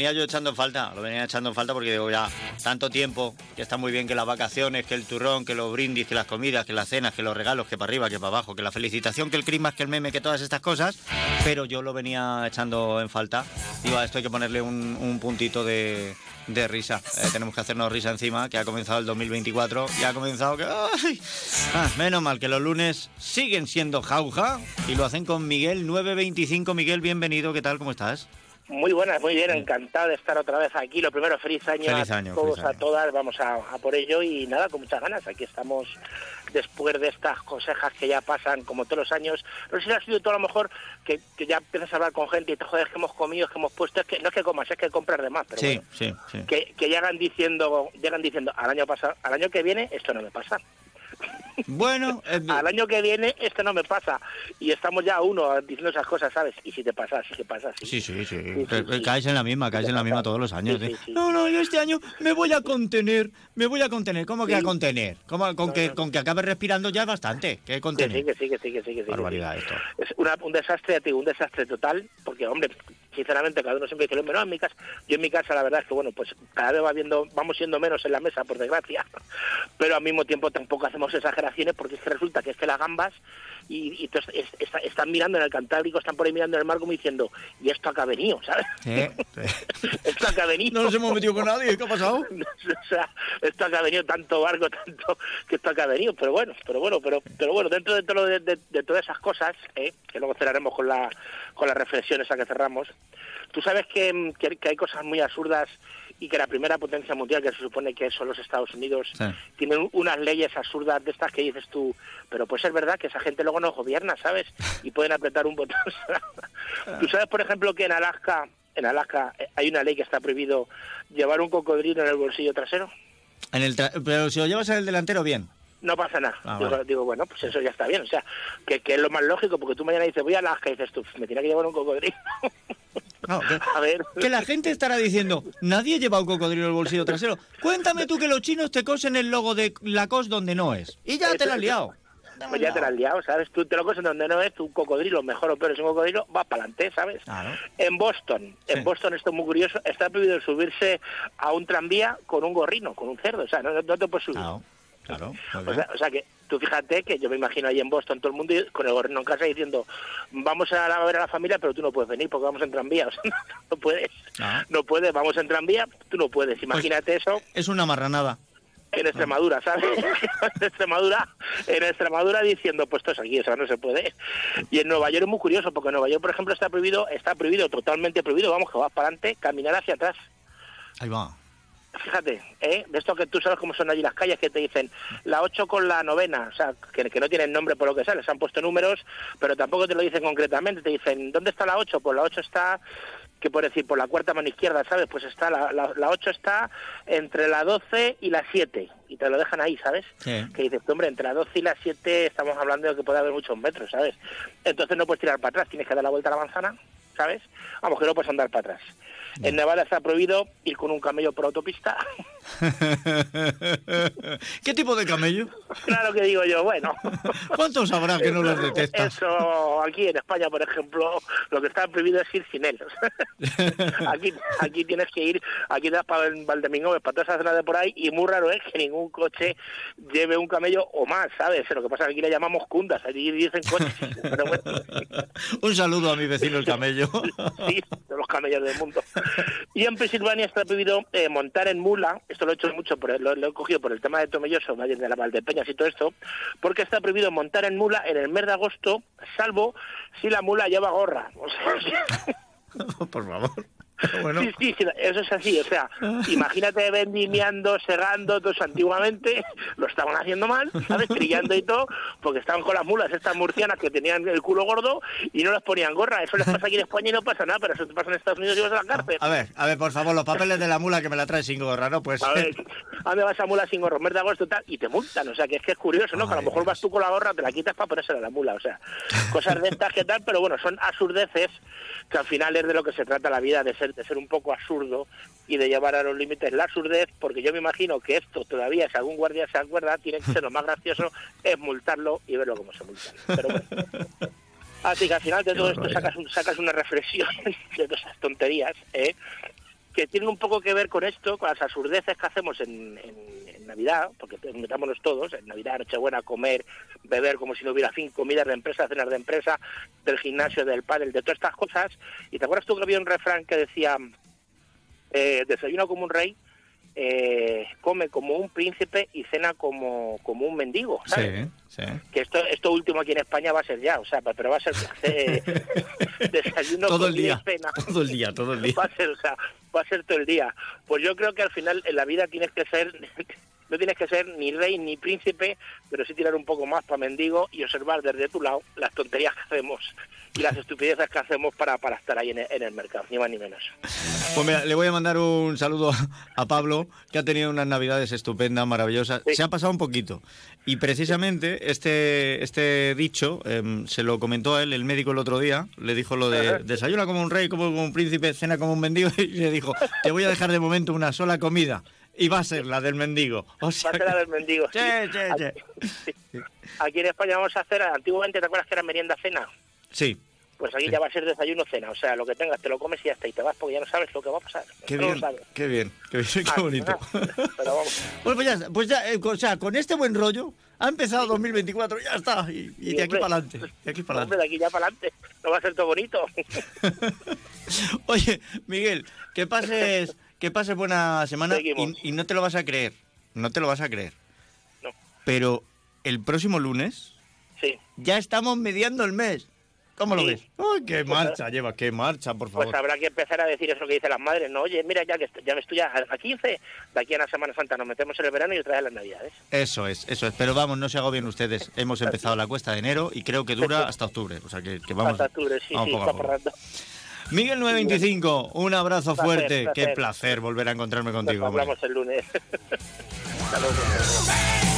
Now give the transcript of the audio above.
venía yo echando en falta, lo venía echando en falta porque digo ya, tanto tiempo, que está muy bien que las vacaciones, que el turrón, que los brindis, que las comidas, que las cenas, que los regalos, que para arriba, que para abajo, que la felicitación, que el Christmas, que el meme, que todas estas cosas, pero yo lo venía echando en falta. Digo, a esto hay que ponerle un, un puntito de, de risa. Eh, tenemos que hacernos risa encima, que ha comenzado el 2024 y ha comenzado que... ¡ay! Ah, menos mal que los lunes siguen siendo jauja y lo hacen con Miguel 925. Miguel, bienvenido, ¿qué tal? ¿Cómo estás? Muy buenas, muy bien, encantado de estar otra vez aquí. Lo primero, feliz año, Feliz a todos, año. a todas, vamos a, a por ello y nada, con muchas ganas. Aquí estamos después de estas consejas que ya pasan como todos los años. No sé si ha sido todo a lo mejor que, que ya empiezas a hablar con gente y te joder, es que hemos comido, es que hemos puesto, es que no es que comas, es que compras de más, pero Sí, bueno, sí, sí. que, que llegan diciendo, llegan diciendo, al año pasado, al año que viene esto no me pasa. Bueno, eh, Al año que viene esto no me pasa. Y estamos ya uno diciendo esas cosas, ¿sabes? Y si te pasa, si te pasa, sí. Sí, sí, sí. sí, Ca- sí. Caes en la misma, caes en la misma todos los años. Sí, ¿eh? sí, sí. No, no, yo este año me voy a contener, me voy a contener. ¿Cómo que Sí. a contener? ¿Cómo, con, No, que, no. con que acabes respirando ya es bastante. ¿Qué Que sí, contener? que sí, que sí, que sí, que sí. Barbaridad esto. Es una- un desastre, digo, un desastre total, porque, hombre, sinceramente, cada uno siempre dice, no, en mi casa, yo en mi casa, la verdad es que, bueno, pues cada vez va viendo, vamos siendo menos en la mesa, por desgracia, pero al mismo tiempo tampoco hacemos exageraciones, porque es que resulta que es que las gambas, y, y entonces es- está- están mirando en el Cantábrico, están por ahí mirando en el mar como diciendo, ¿y esto acá ha venido, ¿sabes? ¿Eh? Esto acá ha venido. No nos hemos metido con nadie, ¿qué ha pasado? o sea, esto acá ha venido tanto barco, tanto que esto acá ha venido, pero bueno, pero bueno, pero pero bueno, dentro de todo de, de- de todas esas cosas, ¿eh? que luego cerraremos con la con las reflexiones a que cerramos. Tú sabes que, mm, que, que hay cosas muy absurdas y que la primera potencia mundial, que se supone que son los Estados Unidos, Sí. tienen unas leyes absurdas de estas que dices tú, pero pues es verdad que esa gente luego no gobierna, ¿sabes? Y pueden apretar un botón. tú sabes, por ejemplo, que en Alaska, en Alaska eh, hay una ley que está prohibido llevar un cocodrilo en el bolsillo trasero. En el tra- Pero si lo llevas en el delantero, bien. No pasa nada. Ah, digo, vale. digo, bueno, pues eso ya está bien. O sea, que, que es lo más lógico, porque tú mañana dices, voy a Alaska y dices tú, me tiene que llevar un cocodrilo. No, que, a ver. que la gente estará diciendo, nadie lleva un cocodrilo en el bolsillo trasero. Cuéntame tú que los chinos te cosen el logo de Lacoste donde no es. Y ya te la has liado. Pues ya te la has liado, ¿sabes? Tú te lo coges donde no es, tu cocodrilo, mejor o peor es un cocodrilo, va para adelante, ¿sabes? Claro. En Boston, Sí. en Boston esto es muy curioso, está prohibido subirse a un tranvía con un gorrino, con un cerdo, o sea, no, no te puedes subir. Claro, claro. sea, o sea que tú fíjate que yo me imagino ahí en Boston todo el mundo con el gorrino en casa diciendo vamos a, a ver a la familia pero tú no puedes venir porque vamos en tranvía, o sea, no puedes, Ah. no puedes, vamos en tranvía, tú no puedes, imagínate eso Es una marranada. en Extremadura, ¿sabes? en Extremadura, en Extremadura diciendo pues esto es aquí, o sea, no se puede. Y en Nueva York es muy curioso porque en Nueva York, por ejemplo, está prohibido, está prohibido, totalmente prohibido, vamos que vas para adelante, caminar hacia atrás. Ahí va. Fíjate, ¿eh? de esto que tú sabes cómo son allí las calles, que te dicen la 8 con la novena, o sea, que, que no tienen nombre por lo que sea, les han puesto números, pero tampoco te lo dicen concretamente, te dicen, ¿dónde está la 8? Pues la 8 está, que por decir, por la cuarta mano izquierda, ¿sabes? Pues está, la, la, la 8 está entre la 12 y la 7, y te lo dejan ahí, ¿sabes? Sí. Que dices, hombre, entre la 12 y la 7 estamos hablando de que puede haber muchos metros, ¿sabes? Entonces no puedes tirar para atrás, tienes que dar la vuelta a la manzana, ¿sabes? Vamos, que no puedes andar para atrás. En Nevada está prohibido ir con un camello por autopista. ¿Qué tipo de camello? claro que digo yo, bueno. ¿Cuántos habrá que no los detestas? Eso, aquí en España, por ejemplo, lo que está prohibido es ir sin él. aquí, aquí tienes que ir, aquí te das para Valdemingó, para toda esa zona de por ahí, y muy raro es que ningún coche lleve un camello o más, ¿sabes? Lo que pasa es que aquí le llamamos cundas, allí dicen coches. Pero bueno, Un saludo a mi vecino el camello. sí, de los camellos del mundo. Y en Pensilvania está prohibido eh, montar en mula, esto lo he hecho mucho, por lo, lo he cogido por el tema de Tomelloso, Valle de la Valdepeñas y todo esto, porque está prohibido montar en mula en el mes de agosto, salvo si la mula lleva gorra. Por favor. Bueno, Sí, sí, sí, eso es así. O sea, imagínate vendimiando, eso antiguamente, lo estaban haciendo mal, ¿sabes? Trillando y todo, porque estaban con las mulas estas murcianas que tenían el culo gordo y no les ponían gorra. Eso les pasa aquí en España y no pasa nada, pero eso te pasa en Estados Unidos y vas a la cárcel. a ver, a ver, por favor, los papeles de la mula que me la trae sin gorra, ¿no? Pues A ver, ¿a dónde vas a mula sin gorro? Mes de agosto tal, y te multan. O sea, que es que es curioso, ¿no? que a lo Ay, mejor vas tú con la gorra, te la quitas para ponérsela a la mula. O sea, cosas de estas que tal, pero bueno, son absurdeces que al final es de lo que se trata la vida, de ser, de ser un poco absurdo y de llevar a los límites la absurdez, porque yo me imagino que esto todavía, si algún guardia se acuerda, tiene que ser lo más gracioso, es multarlo y verlo cómo se multa. Pero bueno. Así que al final de todo esto sacas, un- sacas una reflexión de todas esas tonterías, ¿eh? que tienen un poco que ver con esto, con las absurdeces que hacemos en, Navidad, porque metámonos todos, en Navidad, Nochebuena, comer, beber como si no hubiera fin, comidas de empresa, cenas de empresa, del gimnasio, del pádel, de todas estas cosas. Y te acuerdas tú que había un refrán que decía, eh, desayuna como un rey, eh, come como un príncipe y cena como, como un mendigo, ¿sabes? Sí, sí. Que esto, esto último aquí en España va a ser ya, o sea, pero va a ser eh, desayuno todo el día, cena. todo el día, todo el día. Va a ser, o sea, va a ser todo el día. Pues yo creo que al final en la vida tienes que ser no tienes que ser ni rey ni príncipe, pero sí tirar un poco más para mendigo y observar desde tu lado las tonterías que hacemos y las estupideces que hacemos para, para estar ahí en el, mercado, ni más ni menos. Pues mira, le voy a mandar un saludo a Pablo, que ha tenido unas navidades estupendas, maravillosas. Se ha pasado un poquito. Y precisamente este, este dicho em, se lo comentó a él el médico el otro día, le dijo lo de desayuna como un rey, como un príncipe, cena como un mendigo, y le dijo, te voy a dejar de momento una sola comida y va a ser la del mendigo. va a ser la del mendigo. Sí, Aquí en España vamos a hacer, antiguamente, ¿te acuerdas que era merienda cena? Sí. Pues aquí ya va a ser desayuno cena, o sea, lo que tengas te lo comes y ya está, y te vas porque ya no sabes lo que va a pasar. Qué bien, qué bien, qué bien, qué ah, bonito. pero vamos. Pues, ya, pues ya, eh, o sea, con este buen rollo ha empezado 2024, ya está, y, de aquí para adelante. De aquí para adelante. de aquí ya para adelante, no va a ser todo bonito. Oye, Miguel, que pases que pase buena semana y, no te lo vas a creer. No te lo vas a creer. No. Pero el próximo lunes sí. ya estamos mediando el mes. ¿Cómo lo ves? ¡Ay, qué pues marcha lleva! ¡Qué marcha, por favor! Pues habrá que empezar a decir eso que dicen las madres, ¿no? Oye, mira, ya que ya ves tú ya a 15, de aquí a la Semana Santa nos metemos en el verano y otra vez las Navidades. Eso es, eso es. Pero vamos, no se hago bien ustedes. Hemos empezado la cuesta de enero y creo que dura hasta octubre. O sea, que, vamos... Hasta octubre, sí, sí, está Miguel 925, un abrazo fuerte. Qué placer volver a encontrarme contigo. Nos hablamos el lunes. Hasta luego.